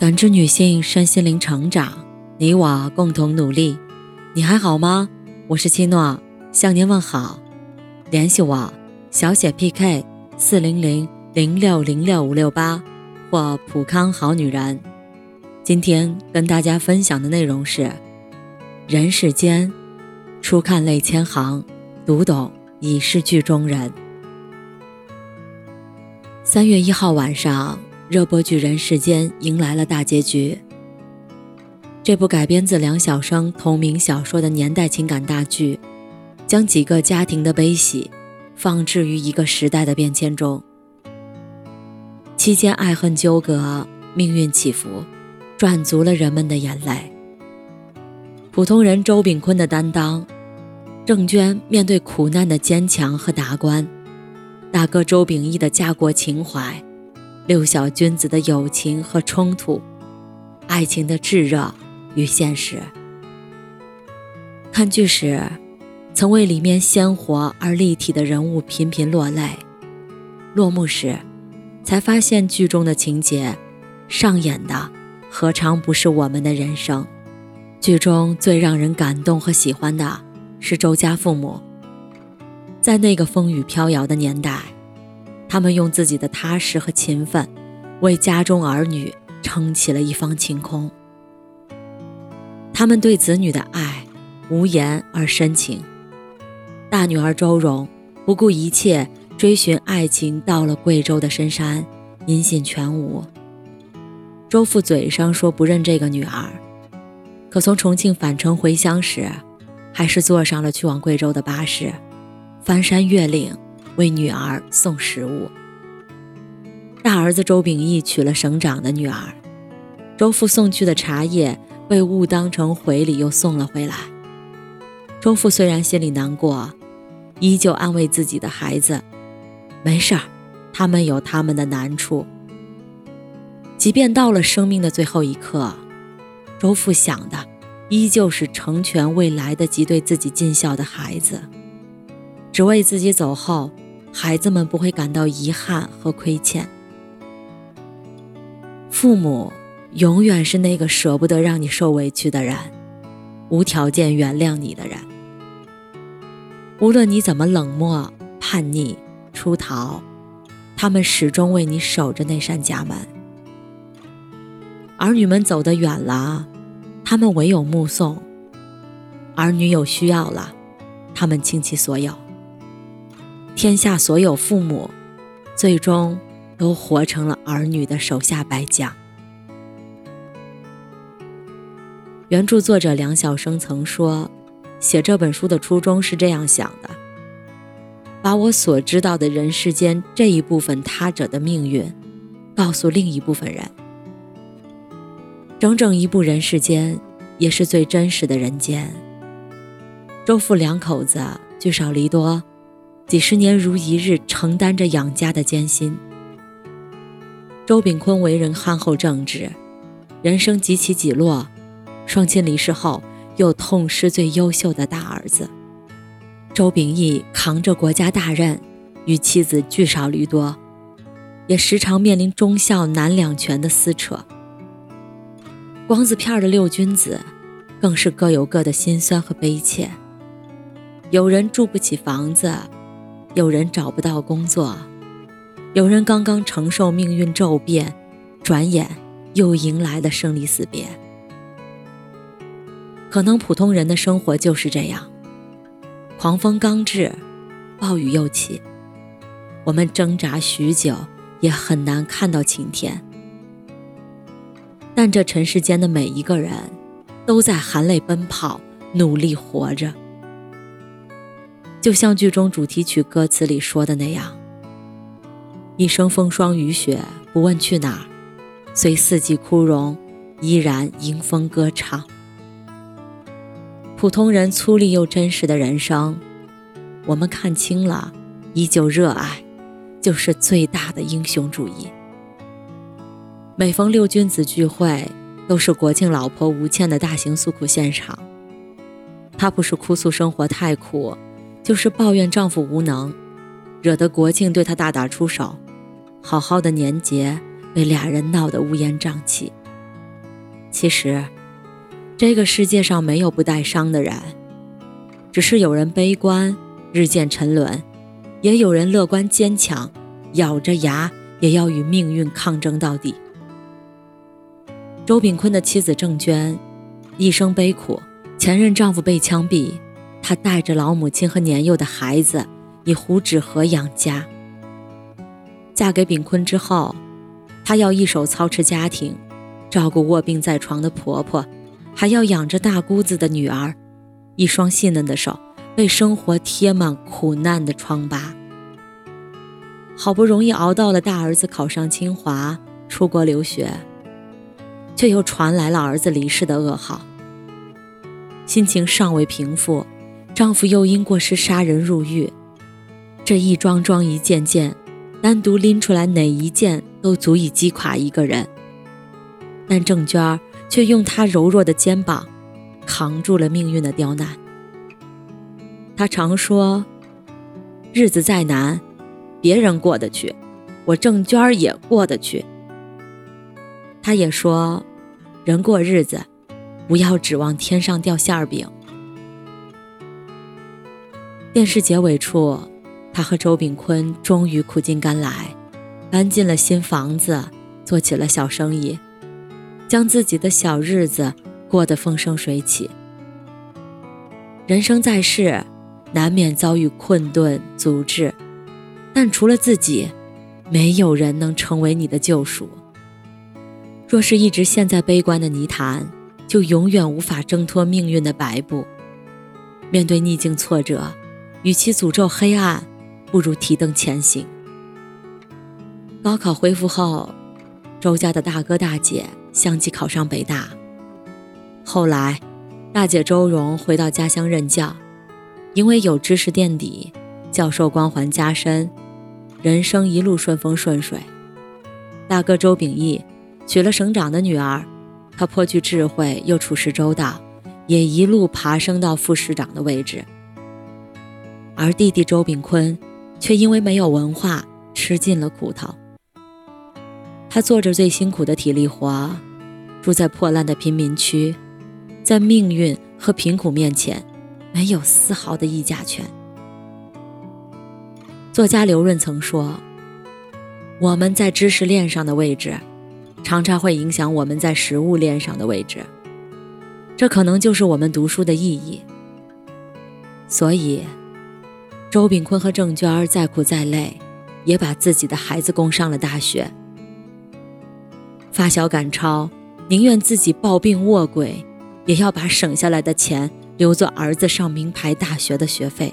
感知女性身心灵成长，你我共同努力。你还好吗？我是七诺，向您问好。联系我，小写 PK 四零零零六零六五六八或普康好女人。今天跟大家分享的内容是：人世间，初看泪千行，读懂已是剧中人。三月一号晚上，热播剧《人世间》迎来了大结局。这部改编自梁晓声同名小说的年代情感大剧，将几个家庭的悲喜放置于一个时代的变迁中。期间爱恨纠葛，命运起伏，赚足了人们的眼泪。普通人周炳坤的担当，郑娟面对苦难的坚强和达观。大哥周秉义的家国情怀，六小君子的友情和冲突，爱情的炙热与现实。看剧时，曾为里面鲜活而立体的人物频频落泪；落幕时，才发现剧中的情节，上演的何尝不是我们的人生？剧中最让人感动和喜欢的是周家父母。在那个风雨飘摇的年代，他们用自己的踏实和勤奋，为家中儿女撑起了一方晴空。他们对子女的爱，无言而深情。大女儿周蓉不顾一切追寻爱情，到了贵州的深山，音信全无。周父嘴上说不认这个女儿，可从重庆返程回乡时，还是坐上了去往贵州的巴士。翻山越岭为女儿送食物。大儿子周秉义娶了省长的女儿，周父送去的茶叶被误当成回礼又送了回来。周父虽然心里难过，依旧安慰自己的孩子：“没事儿，他们有他们的难处。”即便到了生命的最后一刻，周父想的依旧是成全未来的及对自己尽孝的孩子。只为自己走后，孩子们不会感到遗憾和亏欠。父母永远是那个舍不得让你受委屈的人，无条件原谅你的人。无论你怎么冷漠、叛逆、出逃，他们始终为你守着那扇家门。儿女们走得远了，他们唯有目送；儿女有需要了，他们倾其所有。天下所有父母，最终都活成了儿女的手下败将。原著作者梁晓声曾说：“写这本书的初衷是这样想的，把我所知道的人世间这一部分他者的命运，告诉另一部分人。整整一部人世间，也是最真实的人间。周父两口子聚少离多。”几十年如一日，承担着养家的艰辛。周炳坤为人憨厚正直，人生几起几落，双亲离世后又痛失最优秀的大儿子。周秉义扛着国家大任，与妻子聚少离多，也时常面临忠孝难两全的撕扯。光字片的六君子，更是各有各的辛酸和悲切。有人住不起房子。有人找不到工作，有人刚刚承受命运骤变，转眼又迎来了生离死别。可能普通人的生活就是这样，狂风刚至，暴雨又起，我们挣扎许久，也很难看到晴天。但这尘世间的每一个人，都在含泪奔跑，努力活着。就像剧中主题曲歌词里说的那样：“一生风霜雨雪，不问去哪儿；随四季枯荣，依然迎风歌唱。”普通人粗粝又真实的人生，我们看清了，依旧热爱，就是最大的英雄主义。每逢六君子聚会，都是国庆老婆吴倩的大型诉苦现场。她不是哭诉生活太苦。就是抱怨丈夫无能，惹得国庆对她大打出手，好好的年节被俩人闹得乌烟瘴气。其实，这个世界上没有不带伤的人，只是有人悲观，日渐沉沦，也有人乐观坚强，咬着牙也要与命运抗争到底。周炳坤的妻子郑娟，一生悲苦，前任丈夫被枪毙，她带着老母亲和年幼的孩子，以胡纸盒养家。嫁给炳坤之后，她要一手操持家庭，照顾卧病在床的婆婆，还要养着大姑子的女儿，一双细嫩的手被生活贴满苦难的疮疤。好不容易熬到了大儿子考上清华，出国留学。却又传来了儿子离世的噩耗，心情尚未平复，丈夫又因过失杀人入狱。这一桩桩一件件，单独拎出来哪一件都足以击垮一个人。但郑娟儿却用她柔弱的肩膀，扛住了命运的刁难。她常说：“日子再难，别人过得去，我郑娟儿也过得去。”她也说。人过日子，不要指望天上掉馅儿饼。电视结尾处，他和周炳坤终于苦尽甘来，搬进了新房子，做起了小生意，将自己的小日子过得风生水起。人生在世，难免遭遇困顿阻滞，但除了自己，没有人能成为你的救赎。若是一直陷在悲观的泥潭，就永远无法挣脱命运的摆布。面对逆境挫折，与其诅咒黑暗，不如提灯前行。高考恢复后，周家的大哥大姐相继考上北大。后来，大姐周蓉回到家乡任教，因为有知识垫底，教授光环加身，人生一路顺风顺水。大哥周秉义。娶了省长的女儿，他颇具智慧又处事周到，也一路爬升到副市长的位置。而弟弟周炳坤却因为没有文化，吃尽了苦头。他做着最辛苦的体力活，住在破烂的贫民区，在命运和贫苦面前，没有丝毫的议价权。作家刘润曾说：“我们在知识链上的位置。”常常会影响我们在食物链上的位置，这可能就是我们读书的意义。所以，周炳坤和郑娟儿再苦再累，也把自己的孩子供上了大学。发小赶超，宁愿自己抱病卧轨，也要把省下来的钱留作儿子上名牌大学的学费。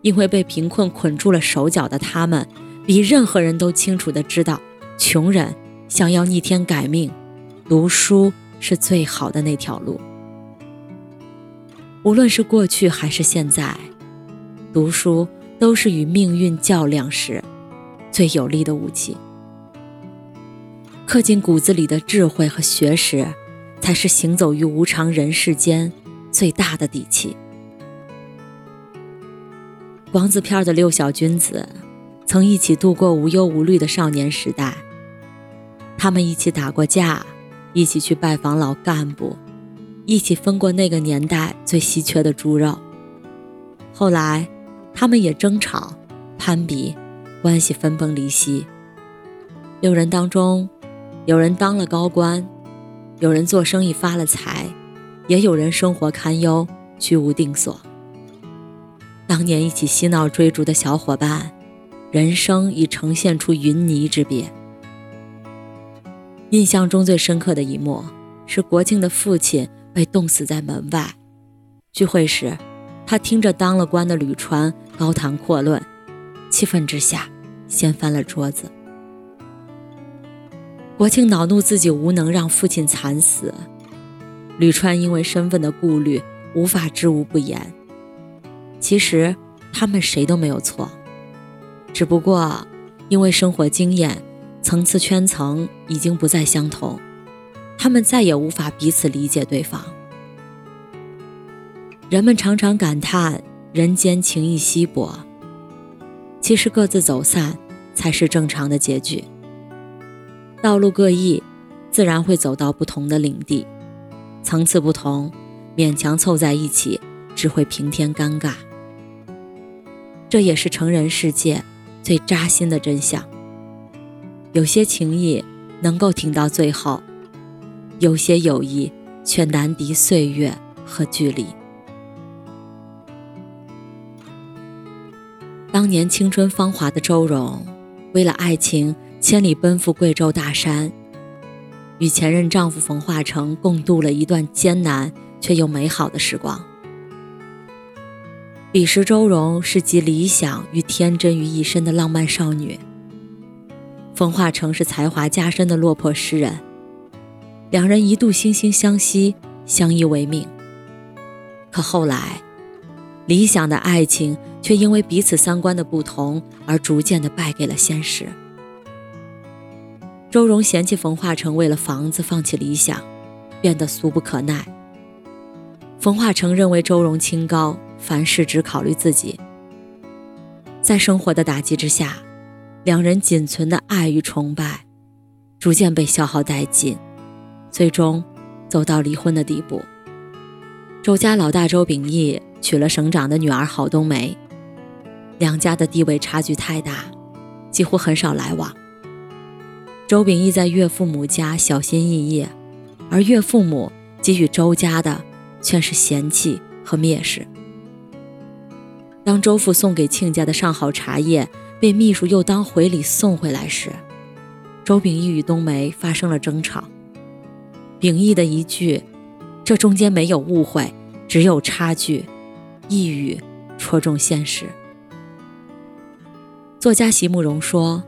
因为被贫困捆住了手脚的他们，比任何人都清楚的知道。穷人想要逆天改命，读书是最好的那条路。无论是过去还是现在，读书都是与命运较量时最有力的武器。刻进骨子里的智慧和学识，才是行走于无常人世间最大的底气。王子片的六小君子，曾一起度过无忧无虑的少年时代。他们一起打过架，一起去拜访老干部，一起分过那个年代最稀缺的猪肉。后来，他们也争吵、攀比，关系分崩离析。六人当中，有人当了高官，有人做生意发了财，也有人生活堪忧，居无定所。当年一起嬉闹追逐的小伙伴，人生已呈现出云泥之别。印象中最深刻的一幕是国庆的父亲被冻死在门外。聚会时，他听着当了官的吕川高谈阔论，气愤之下掀翻了桌子。国庆恼怒自己无能让父亲惨死，吕川因为身份的顾虑无法知无不言。其实他们谁都没有错，只不过因为生活经验。层次圈层已经不再相同，他们再也无法彼此理解对方。人们常常感叹人间情谊稀薄，其实各自走散才是正常的结局。道路各异，自然会走到不同的领地，层次不同，勉强凑在一起，只会平添尴尬。这也是成人世界最扎心的真相。有些情谊能够挺到最后，有些友谊却难敌岁月和距离。当年青春芳华的周蓉，为了爱情千里奔赴贵州大山，与前任丈夫冯化成共度了一段艰难却又美好的时光。彼时，周蓉是集理想与天真于一身的浪漫少女，冯化成是才华加身的落魄诗人，两人一度惺惺相惜，相依为命。可后来，理想的爱情。却因为彼此三观的不同而逐渐的败给了现实。周蓉嫌弃冯化成为了房子放弃理想，变得俗不可耐。冯化成认为周蓉清高，凡事只考虑自己。在生活的打击之下，两人仅存的爱与崇拜，逐渐被消耗殆尽，最终走到离婚的地步。周家老大周秉义娶了省长的女儿郝冬梅。两家的地位差距太大，几乎很少来往。周秉义在岳父母家小心翼翼，而岳父母给予周家的却是嫌弃和蔑视。当周父送给亲家的上好茶叶被秘书又当回礼送回来时，周秉义与冬梅发生了争吵。秉义的一句“这中间没有误会，只有差距”，一语戳中现实。作家席慕容说：“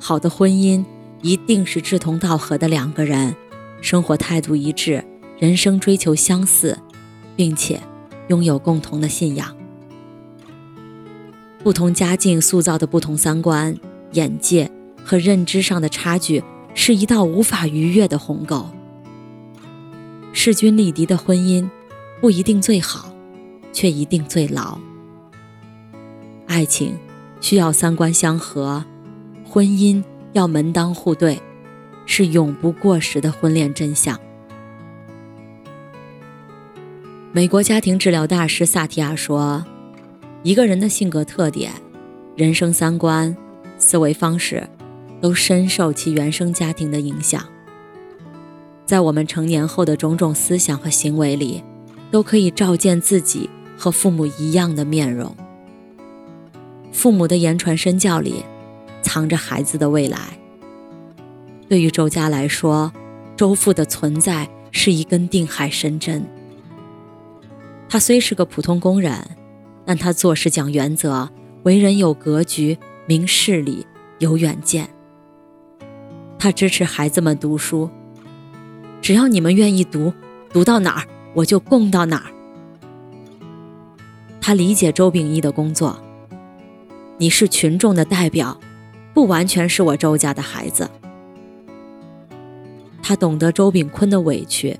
好的婚姻一定是志同道合的两个人，生活态度一致，人生追求相似，并且拥有共同的信仰。不同家境塑造的不同三观、眼界和认知上的差距，是一道无法逾越的鸿沟。势均力敌的婚姻不一定最好，却一定最牢。爱情。”需要三观相合，婚姻要门当户对，是永不过时的婚恋真相。美国家庭治疗大师萨提亚说：“一个人的性格特点、人生三观、思维方式，都深受其原生家庭的影响。在我们成年后的种种思想和行为里，都可以照见自己和父母一样的面容。”父母的言传身教里，藏着孩子的未来。对于周家来说，周父的存在是一根定海神针。他虽是个普通工人，但他做事讲原则，为人有格局、明事理、有远见。他支持孩子们读书，只要你们愿意读，读到哪儿我就供到哪儿。他理解周秉义的工作。你是群众的代表，不完全是我周家的孩子。他懂得周炳坤的委屈。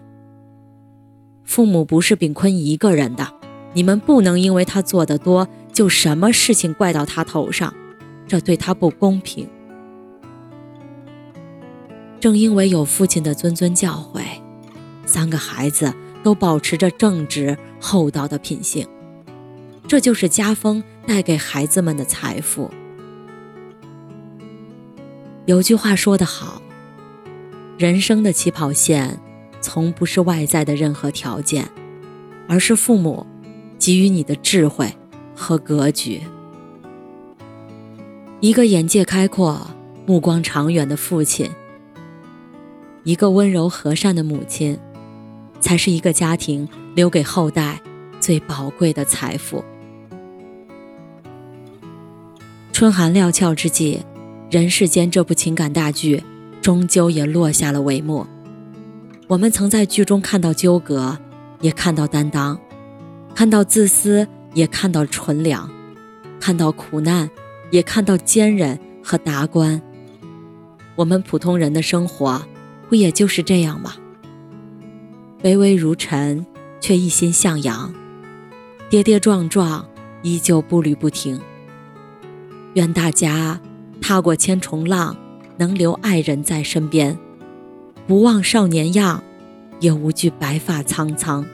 父母不是炳坤一个人的，你们不能因为他做的多，就什么事情怪到他头上，这对他不公平。正因为有父亲的谆谆教诲，三个孩子都保持着正直厚道的品性，这就是家风。带给孩子们的财富。有句话说得好：“人生的起跑线，从不是外在的任何条件，而是父母给予你的智慧和格局。”一个眼界开阔、目光长远的父亲，一个温柔和善的母亲，才是一个家庭留给后代最宝贵的财富。春寒料峭之际，《人世间》这部情感大剧终究也落下了帷幕。我们曾在剧中看到纠葛，也看到担当，看到自私，也看到纯良，看到苦难，也看到坚韧和达观。我们普通人的生活，不也就是这样吗？卑微如尘，却一心向阳；跌跌撞撞，依旧步履不停。愿大家踏过千重浪，能留爱人在身边；不忘少年样，也无惧白发苍苍。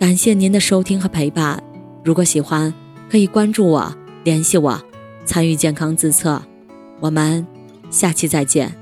感谢您的收听和陪伴，如果喜欢，可以关注我、联系我、参与健康自测。我们下期再见。